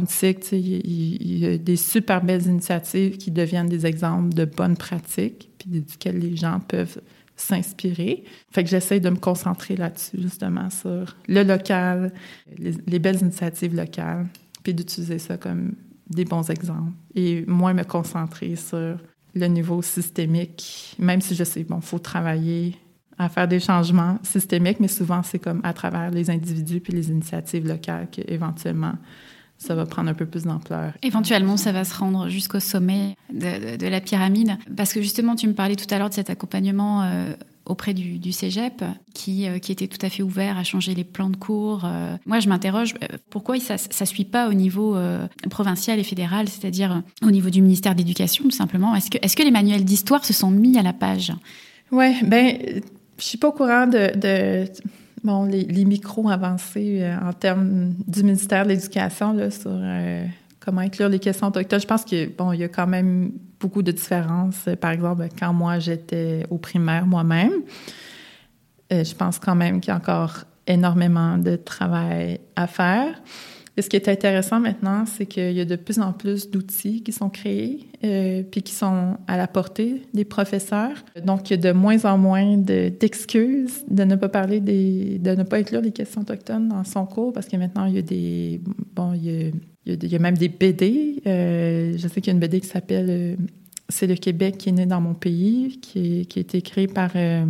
Speaker 1: il, y a des super belles initiatives qui deviennent des exemples de bonnes pratiques, puis duquel les gens peuvent s'inspirer. Fait que j'essaie de me concentrer là-dessus, justement, sur le local, les, les belles initiatives locales, puis d'utiliser ça comme des bons exemples et moins me concentrer sur le niveau systémique, même si je sais, bon, faut travailler à faire des changements systémiques, mais souvent c'est comme à travers les individus puis les initiatives locales qu'éventuellement ça va prendre un peu plus d'ampleur.
Speaker 4: Éventuellement, ça va se rendre jusqu'au sommet de, de, de, la pyramide. Parce que justement, tu me parlais tout à l'heure de cet accompagnement euh, auprès du, du cégep qui, euh, qui, était tout à fait ouvert à changer les plans de cours. Euh, moi, je m'interroge pourquoi ça ne suit pas au niveau provincial et fédéral, c'est-à-dire au niveau du ministère de l'Éducation, tout simplement? Est-ce que, est -ce que les manuels d'histoire se sont mis à la page?
Speaker 1: Oui, ben, je suis pas au courant de, de bon, les, micros avancés en termes du ministère de l'Éducation sur comment inclure les questions autochtones. Je pense que bon, il y a quand même beaucoup de différences. Par exemple, quand moi j'étais au primaire moi-même, euh, je pense quand même qu'il y a encore énormément de travail à faire. Et ce qui est intéressant maintenant, c'est qu'il y a de plus en plus d'outils qui sont créés, euh, puis qui sont à la portée des professeurs. Donc, il y a de moins en moins d'excuses de, ne pas parler des, de ne pas inclure les questions autochtones dans son cours, parce que maintenant, il y a des, bon, il y a même des BD. Euh, je sais qu'il y a une BD qui s'appelle euh, C'est le Québec qui est né dans mon pays, qui, est, qui a été créée par euh,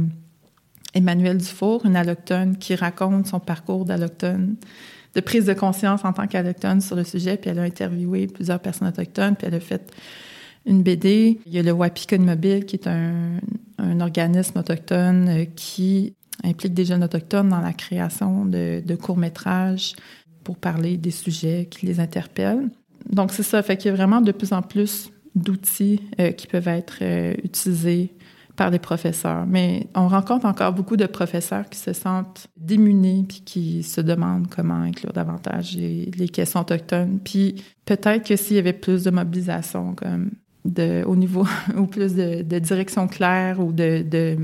Speaker 1: Emmanuel Dufour, une allochtone qui raconte son parcours d'allochtone, de prise de conscience en tant qu'allochtone sur le sujet. Puis elle a interviewé plusieurs personnes autochtones, puis elle a fait une BD. Il y a le Wapikon Mobile, qui est un, organisme autochtone euh, qui implique des jeunes autochtones dans la création de, de courts-métrages pour parler des sujets qui les interpellent. Donc, c'est ça. Fait qu'il y a vraiment de plus en plus d'outils euh, qui peuvent être euh, utilisés par les professeurs. Mais on rencontre encore beaucoup de professeurs qui se sentent démunis puis qui se demandent comment inclure davantage les, les questions autochtones. Puis peut-être que s'il y avait plus de mobilisation comme au niveau, ou plus de, de direction claire ou de, de,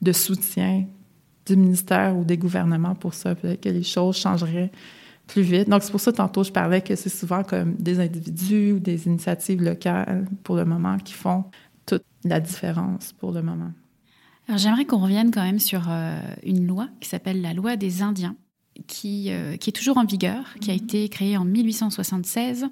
Speaker 1: de soutien du ministère ou des gouvernements pour ça, peut-être que les choses changeraient plus vite. Donc, c'est pour ça, tantôt, je parlais que c'est souvent comme des individus ou des initiatives locales, pour le moment, qui font toute la différence pour le moment.
Speaker 4: Alors, j'aimerais qu'on revienne quand même sur euh, une loi qui s'appelle la loi des Indiens. Qui, euh, qui, est toujours en vigueur, qui a été créée en 1876,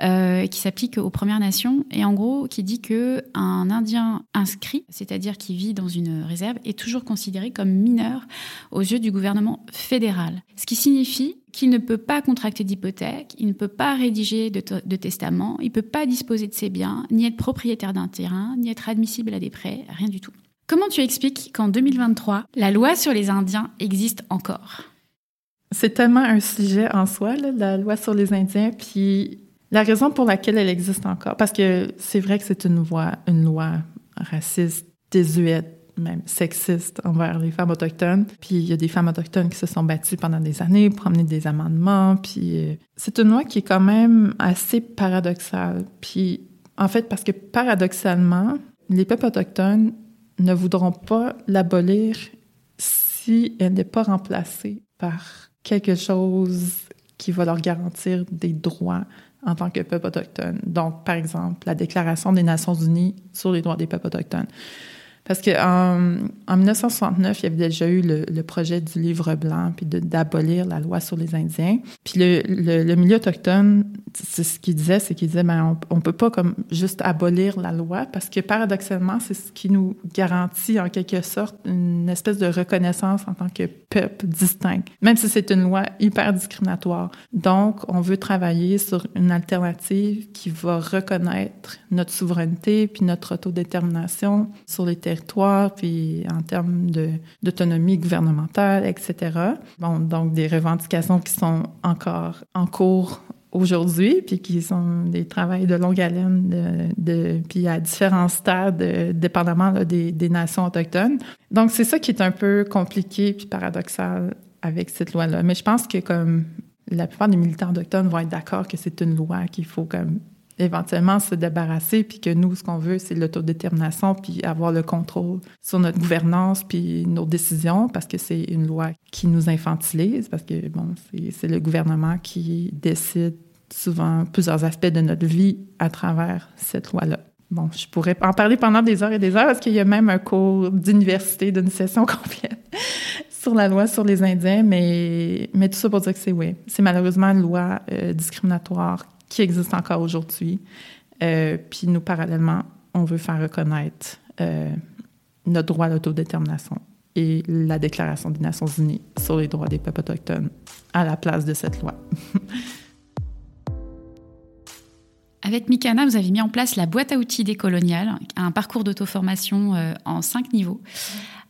Speaker 4: euh, qui s'applique aux Premières Nations, et en gros qui dit que un Indien inscrit, c'est-à-dire qui vit dans une réserve, est toujours considéré comme mineur aux yeux du gouvernement fédéral. Ce qui signifie qu'il ne peut pas contracter d'hypothèque, il ne peut pas rédiger de, de testament, il ne peut pas disposer de ses biens, ni être propriétaire d'un terrain, ni être admissible à des prêts, rien du tout. Comment tu expliques qu'en 2023, la loi sur les Indiens existe encore?
Speaker 1: C'est tellement un sujet en soi, la loi sur les Indiens, puis la raison pour laquelle elle existe encore, parce que c'est vrai que c'est une une loi raciste, désuète, même sexiste envers les femmes autochtones. Puis il y a des femmes autochtones qui se sont battues pendant des années pour amener des amendements. Puis euh, c'est une loi qui est quand même assez paradoxale. Puis en fait, parce que paradoxalement, les peuples autochtones ne voudront pas l'abolir si elle n'est pas remplacée par quelque chose qui va leur garantir des droits en tant que peuple autochtone. Donc, par exemple, la Déclaration des Nations Unies sur les droits des peuples autochtones. Parce qu'en en 1969, il y avait déjà eu le, projet du livre blanc, puis d'abolir la loi sur les Indiens. Puis le, milieu autochtone, c'est ce qu'il disait, c'est qu'il disait, ben, on, on peut pas comme juste abolir la loi, parce que paradoxalement, c'est ce qui nous garantit en quelque sorte une espèce de reconnaissance en tant que peuple distinct, même si c'est une loi hyper discriminatoire. Donc, on veut travailler sur une alternative qui va reconnaître notre souveraineté puis notre autodétermination sur les territoires puis en termes d'autonomie gouvernementale, etc. Bon, donc des revendications qui sont encore en cours aujourd'hui, puis qui sont des travails de longue haleine, puis à différents stades, dépendamment des, des, nations autochtones. Donc, c'est ça qui est un peu compliqué puis paradoxal avec cette loi-là. Mais je pense que comme la plupart des militants autochtones vont être d'accord que c'est une loi qu'il faut comme éventuellement se débarrasser, puis que nous, ce qu'on veut, c'est l'autodétermination, puis avoir le contrôle sur notre gouvernance, puis nos décisions, parce que c'est une loi qui nous infantilise, parce que, bon, c'est le gouvernement qui décide souvent plusieurs aspects de notre vie à travers cette loi-là. Bon, je pourrais en parler pendant des heures et des heures, parce qu'il y a même un cours d'université d'une session complète sur la loi sur les Indiens, mais, mais tout ça pour dire que c'est oui. C'est malheureusement une loi euh, discriminatoire qui existe encore aujourd'hui. Euh, puis nous, parallèlement, on veut faire reconnaître euh, notre droit à l'autodétermination et la Déclaration des Nations Unies sur les droits des peuples autochtones à la place de cette loi.
Speaker 4: Avec Mikana, vous avez mis en place la boîte à outils décoloniale, un parcours d'auto-formation euh, en cinq niveaux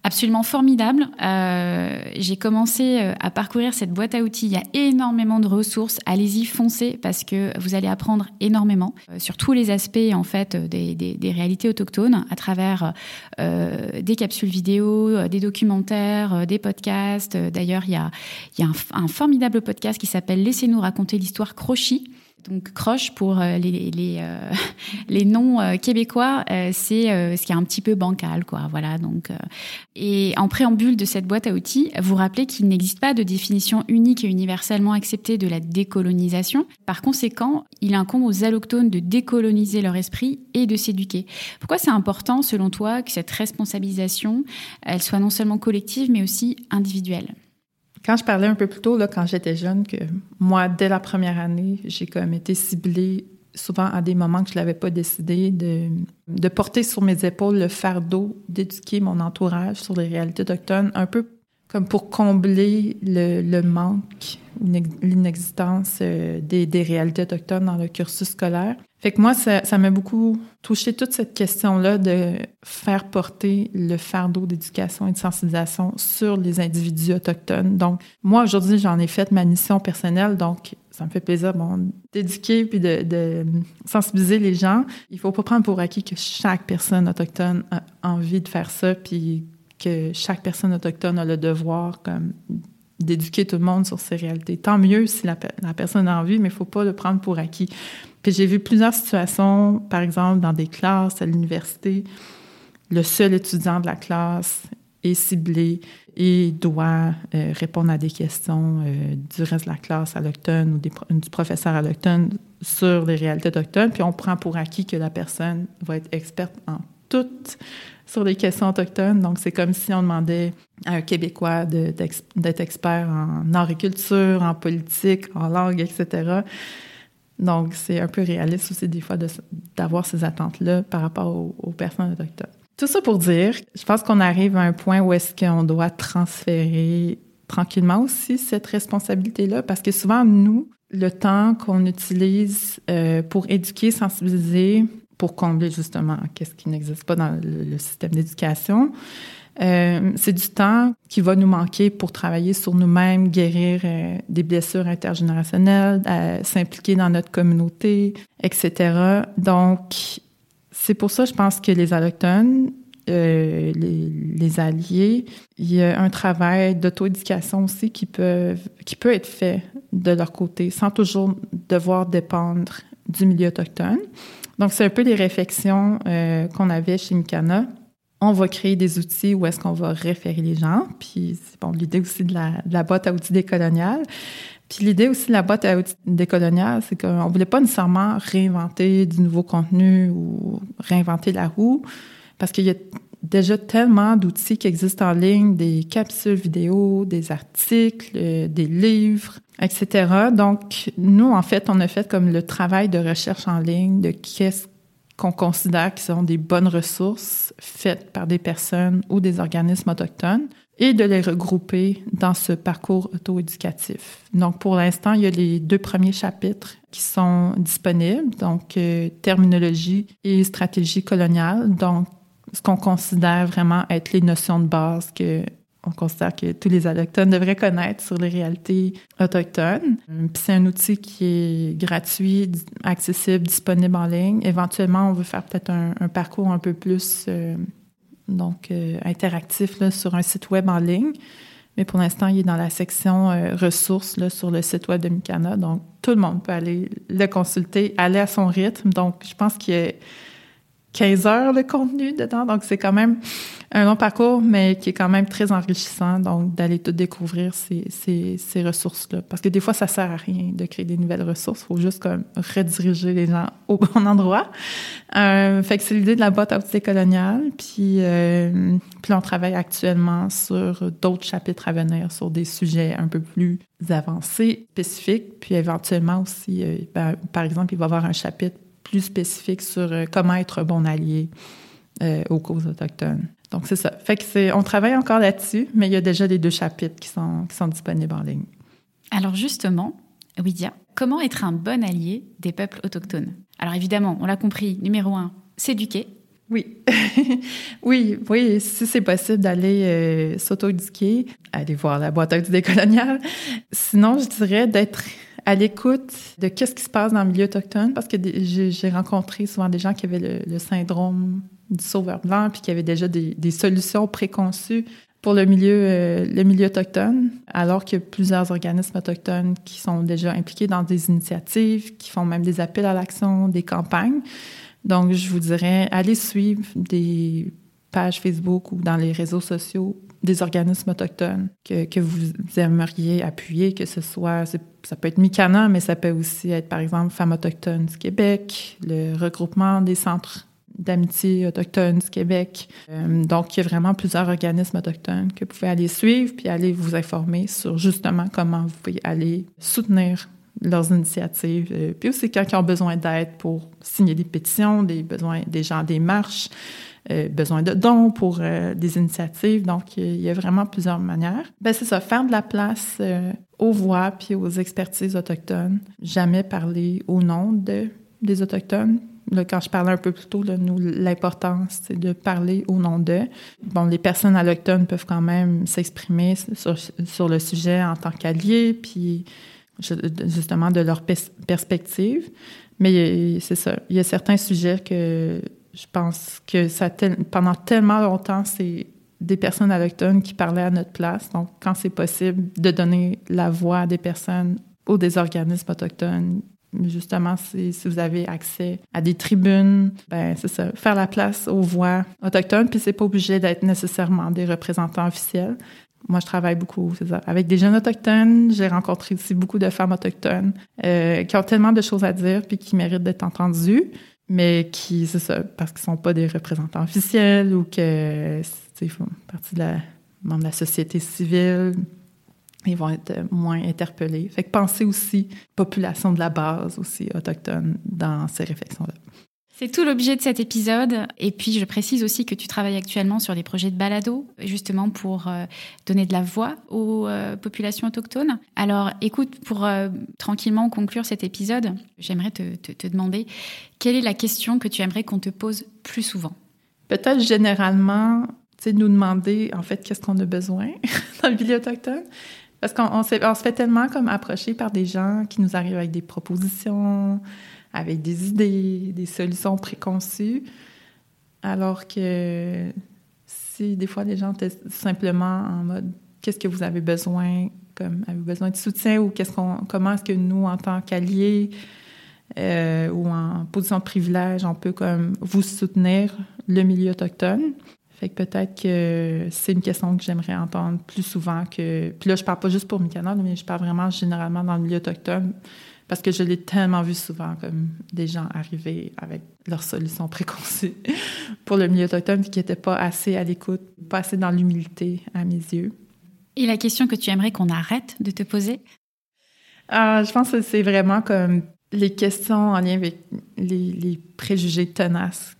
Speaker 4: absolument formidable. Euh, j'ai commencé euh, à parcourir cette boîte à outils. Il y a énormément de ressources. Allez-y, foncez parce que vous allez apprendre énormément euh, sur tous les aspects en fait des, réalités autochtones à travers des capsules vidéo, des documentaires, des podcasts. D'ailleurs, il y a, un formidable podcast qui s'appelle Laissez-nous raconter l'histoire Crochy donc croche pour euh, les, les, euh, les noms euh, québécois, c'est ce qui est un petit peu bancal, quoi. Voilà. Donc, et en préambule de cette boîte à outils, vous rappelez qu'il n'existe pas de définition unique et universellement acceptée de la décolonisation. Par conséquent, il incombe aux allochtones de décoloniser leur esprit et de s'éduquer. Pourquoi c'est important, selon toi, que cette responsabilisation, elle soit non seulement collective, mais aussi individuelle?
Speaker 1: Quand je parlais un peu plus tôt, quand j'étais jeune, que moi, dès la première année, j'ai comme été ciblée souvent à des moments que je l'avais pas décidé de, de porter sur mes épaules le fardeau d'éduquer mon entourage sur les réalités autochtones, un peu comme pour combler le, manque l'inexistence euh, des, réalités autochtones dans le cursus scolaire. Fait que moi, ça ça m'a beaucoup touché toute cette question-là de faire porter le fardeau d'éducation et de sensibilisation sur les individus autochtones. Donc, moi, aujourd'hui, j'en ai fait ma mission personnelle, donc ça me fait plaisir bon, d'éduquer puis de, de sensibiliser les gens. Il faut pas prendre pour acquis que chaque personne autochtone a envie de faire ça, puis que chaque personne autochtone a le devoir d'éduquer tout le monde sur ces réalités. Tant mieux si la, la personne a envie, mais il faut pas le prendre pour acquis. Puis j'ai vu plusieurs situations, par exemple, dans des classes à l'université, le seul étudiant de la classe est ciblé et doit euh, répondre à des questions euh, du reste de la classe allochtone ou du professeur allochtone sur les réalités autochtones, puis on prend pour acquis que la personne va être experte en toutes sur les questions autochtones. Donc, c'est comme si on demandait à un Québécois d'être expert en agriculture, en politique, en langue, etc. Donc, c'est un peu réaliste aussi des fois d'avoir ces attentes-là par rapport aux, aux personnes autochtones. Tout ça pour dire, je pense qu'on arrive à un point où est-ce qu'on doit transférer tranquillement aussi cette responsabilité-là, parce que souvent, nous, le temps qu'on utilise euh, pour éduquer, sensibiliser, pour combler justement qu'est-ce qui n'existe pas dans le, système d'éducation, euh, c'est du temps qui va nous manquer pour travailler sur nous-mêmes, guérir euh, des blessures intergénérationnelles, euh, s'impliquer dans notre communauté, etc. Donc, c'est pour ça, je pense que les Allochtones, les, les alliés, il y a un travail d'auto-éducation aussi qui peut, qui peut être fait de leur côté sans toujours devoir dépendre du milieu autochtone. Donc, c'est un peu les réflexions euh, qu'on avait chez Mikana. On va créer des outils où est-ce qu'on va référer les gens. Puis, c'est bon, l'idée aussi de la, de la boîte à outils décoloniale. Puis l'idée aussi de la boîte à outils décoloniale, c'est qu'on voulait pas nécessairement réinventer du nouveau contenu ou réinventer la roue, parce qu'il y a déjà tellement d'outils qui existent en ligne, des capsules vidéo, des articles, euh, des livres, etc. Donc, nous, en fait, on a fait comme le travail de recherche en ligne de qu'est-ce qu'on considère qui sont des bonnes ressources faites par des personnes ou des organismes autochtones et de les regrouper dans ce parcours auto-éducatif. Donc, pour l'instant, il y a les deux premiers chapitres qui sont disponibles, donc euh, terminologie et stratégie coloniale, donc ce qu'on considère vraiment être les notions de base que on considère que tous les autochtones devraient connaître sur les réalités autochtones. Puis c'est un outil qui est gratuit, accessible, disponible en ligne. Éventuellement, on veut faire peut-être un, parcours un peu plus euh, donc euh, interactif sur un site web en ligne. Mais pour l'instant, il est dans la section euh, ressources sur le site web de Mikana. Donc, tout le monde peut aller le consulter, aller à son rythme. Donc, je pense qu'il y a 15 heures de contenu dedans. Donc, c'est quand même un long parcours, mais qui est quand même très enrichissant. Donc, d'aller tout découvrir ces, ces, ces ressources-là. Parce que des fois, ça sert à rien de créer des nouvelles ressources. Il faut juste comme rediriger les gens au bon endroit. Euh, fait que c'est l'idée de la boîte à outils coloniale. Puis, euh, puis on travaille actuellement sur d'autres chapitres à venir, sur des sujets un peu plus avancés, spécifiques. Puis éventuellement aussi, euh, ben, par exemple, il va y avoir un chapitre plus spécifique sur euh, comment être bon allié euh, aux causes autochtones. Donc, c'est ça. Fait que c'est, on travaille encore là-dessus, mais il y a déjà les deux chapitres qui sont, qui sont disponibles en ligne.
Speaker 4: Alors justement, Widia, comment être un bon allié des peuples autochtones? Alors évidemment, on l'a compris, numéro un, s'éduquer.
Speaker 1: Oui. oui, oui, si c'est possible d'aller euh, s'auto-éduquer, aller voir la boîte à outils décoloniale. Sinon, je dirais d'être à l'écoute de qu'est-ce qui se passe dans le milieu autochtone, parce que j'ai rencontré souvent des gens qui avaient le, syndrome du sauveur blanc, puis qui avaient déjà des, des solutions préconçues pour le milieu, euh, le milieu autochtone, alors qu'il y a plusieurs organismes autochtones qui sont déjà impliqués dans des initiatives, qui font même des appels à l'action, des campagnes. Donc, je vous dirais, allez suivre des pages Facebook ou dans les réseaux sociaux des organismes autochtones que, que vous aimeriez appuyer, que ce soit, ça peut être Mikana, mais ça peut aussi être, par exemple, Femmes autochtones du Québec, le regroupement des centres d'amitié autochtones du Québec. Euh, donc, il y a vraiment plusieurs organismes autochtones que vous pouvez aller suivre puis aller vous informer sur justement comment vous pouvez aller soutenir leurs initiatives. Euh, puis aussi quand ils ont besoin d'aide pour signer des pétitions, des besoins des gens des marches, euh, besoin de dons pour euh, des initiatives. Donc, il y a vraiment plusieurs manières. Ben c'est ça, faire de la place aux voix puis aux expertises autochtones. Jamais parler au nom de, des Autochtones. Là, quand je parlais un peu plus tôt, là, nous, l'importance, c'est de parler au nom d'eux. Bon, les personnes allochtones peuvent quand même s'exprimer sur, sur le sujet en tant qu'alliés, puis justement de leur pers perspective. Mais c'est ça, il y a certains sujets que je pense que pendant tellement longtemps, c'est des personnes autochtones qui parlaient à notre place. Donc, quand c'est possible de donner la voix à des personnes ou des organismes autochtones, justement, si, si vous avez accès à des tribunes, ben c'est ça, faire la place aux voix autochtones. Puis c'est pas obligé d'être nécessairement des représentants officiels. Moi, je travaille beaucoup avec des jeunes autochtones. J'ai rencontré aussi beaucoup de femmes autochtones euh, qui ont tellement de choses à dire puis qui méritent d'être entendues mais qui, c'est ça, parce qu'ils sont pas des représentants officiels ou que, ils font partie de la, de la société civile, ils vont être moins interpellés. Fait que pensez aussi population de la base aussi autochtone dans ces réflexions-là.
Speaker 4: C'est tout l'objet de cet épisode. Et puis, je précise aussi que tu travailles actuellement sur des projets de balado, justement pour euh, donner de la voix aux euh, populations autochtones. Alors, écoute, pour euh, tranquillement conclure cet épisode, j'aimerais te, demander quelle est la question que tu aimerais qu'on te pose plus souvent?
Speaker 1: Peut-être généralement, tu nous demander, en fait, qu'est-ce qu'on a besoin dans le milieu autochtone. Parce qu'on on, on se fait tellement comme approcher par des gens qui nous arrivent avec des propositions, avec des idées, des solutions préconçues, alors que si des fois les gens étaient simplement en mode qu'est-ce que vous avez besoin, comme avez-vous besoin de soutien ou qu'est-ce qu'on, comment est-ce que nous en tant qu'alliés euh, ou en position de privilège, on peut comme vous soutenir le milieu autochtone? Fait que peut-être que c'est une question que j'aimerais entendre plus souvent que. Puis là, je parle pas juste pour Mykonos, mais je parle vraiment généralement dans le milieu autochtone. Parce que je l'ai tellement vu souvent, comme des gens arriver avec leurs solutions préconçues pour le milieu autochtone, qui n'étaient pas assez à l'écoute, pas assez dans l'humilité à mes yeux.
Speaker 4: Et la question que tu aimerais qu'on arrête de te poser?
Speaker 1: Euh, je pense que c'est vraiment comme les questions en lien avec les, les préjugés tenaces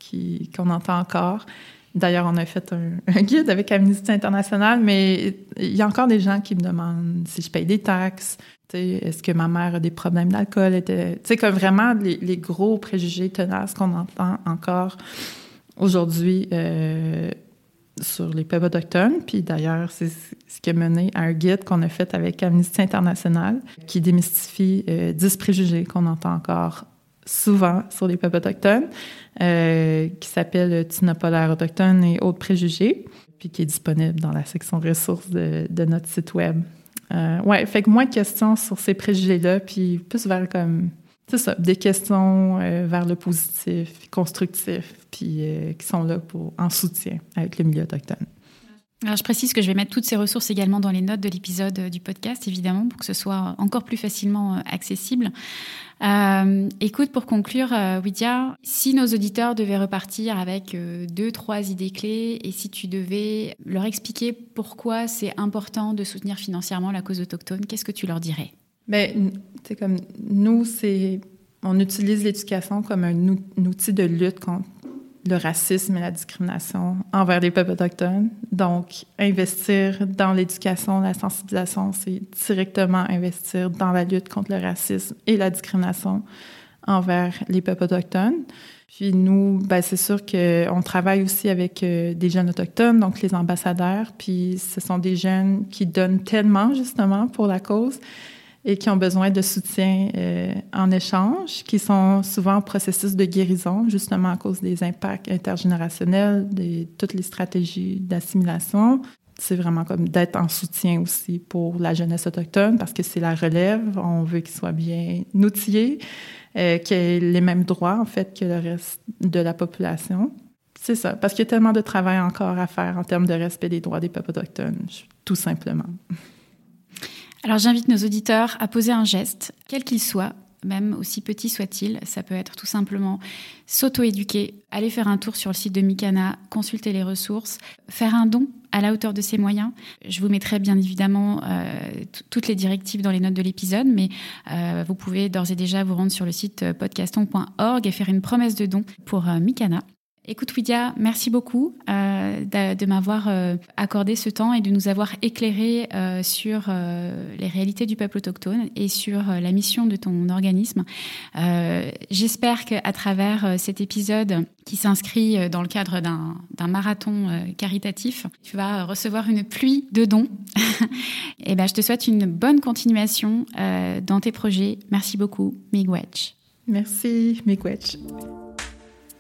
Speaker 1: qu'on entend encore. D'ailleurs, on a fait un, un, guide avec Amnesty International, mais il y a encore des gens qui me demandent si je paye des taxes, est-ce que ma mère a des problèmes d'alcool? Tu sais, comme vraiment les, gros préjugés tenaces qu'on entend encore aujourd'hui euh, sur les peuples autochtones. Puis d'ailleurs, c'est ce qui a mené à un guide qu'on a fait avec Amnesty International qui démystifie euh, 10 préjugés qu'on entend encore souvent sur les peuples autochtones, euh, qui s'appelle Tu n'as autochtone et autres préjugés, puis qui est disponible dans la section ressources de notre site web. Euh, ouais, fait que moins de questions sur ces préjugés-là, puis plus vers comme, c'est ça, des questions euh, vers le positif, constructif, puis euh, qui sont là pour en soutien avec le milieu autochtone.
Speaker 4: Alors, je précise que je vais mettre toutes ces ressources également dans les notes de l'épisode du podcast, évidemment, pour que ce soit encore plus facilement accessible. Euh, écoute, pour conclure, euh, Widia, si nos auditeurs devaient repartir avec euh, deux, trois idées clés, et si tu devais leur expliquer pourquoi c'est important de soutenir financièrement la cause autochtone, qu'est-ce que tu leur dirais?
Speaker 1: Ben, c'est comme nous, c'est on utilise l'éducation comme un outil de lutte contre le racisme et la discrimination envers les peuples autochtones. Donc, investir dans l'éducation, la sensibilisation, c'est directement investir dans la lutte contre le racisme et la discrimination envers les peuples autochtones. Puis nous, ben c'est sûr qu'on travaille aussi avec euh, des jeunes autochtones, donc les ambassadeurs. Puis ce sont des jeunes qui donnent tellement justement pour la cause et qui ont besoin de soutien euh, en échange, qui sont souvent en processus de guérison, justement à cause des impacts intergénérationnels, de toutes les stratégies d'assimilation. C'est vraiment comme d'être en soutien aussi pour la jeunesse autochtone parce que c'est la relève. On veut qu'ils soient bien outillés, euh, qu'ils aient les mêmes droits, en fait, que le reste de la population. C'est ça, parce qu'il y a tellement de travail encore à faire en termes de respect des droits des peuples autochtones, tout simplement.
Speaker 4: Alors j'invite nos auditeurs à poser un geste, quel qu'il soit, même aussi petit soit-il. Ça peut être tout simplement s'auto-éduquer, aller faire un tour sur le site de Mikana, consulter les ressources, faire un don à la hauteur de ses moyens. Je vous mettrai bien évidemment euh, toutes les directives dans les notes de l'épisode, mais euh, vous pouvez d'ores et déjà vous rendre sur le site podcaston.org et faire une promesse de don pour Mikana. Écoute, Widia, merci beaucoup euh, de, m'avoir euh, accordé ce temps et de nous avoir éclairé euh, sur les réalités du peuple autochtone et sur la mission de ton organisme. J'espère qu'à travers cet épisode qui s'inscrit dans le cadre d'un marathon caritatif, tu vas recevoir une pluie de dons. et ben, je te souhaite une bonne continuation dans tes projets. Merci beaucoup, Miigwech.
Speaker 1: Merci, Miigwech.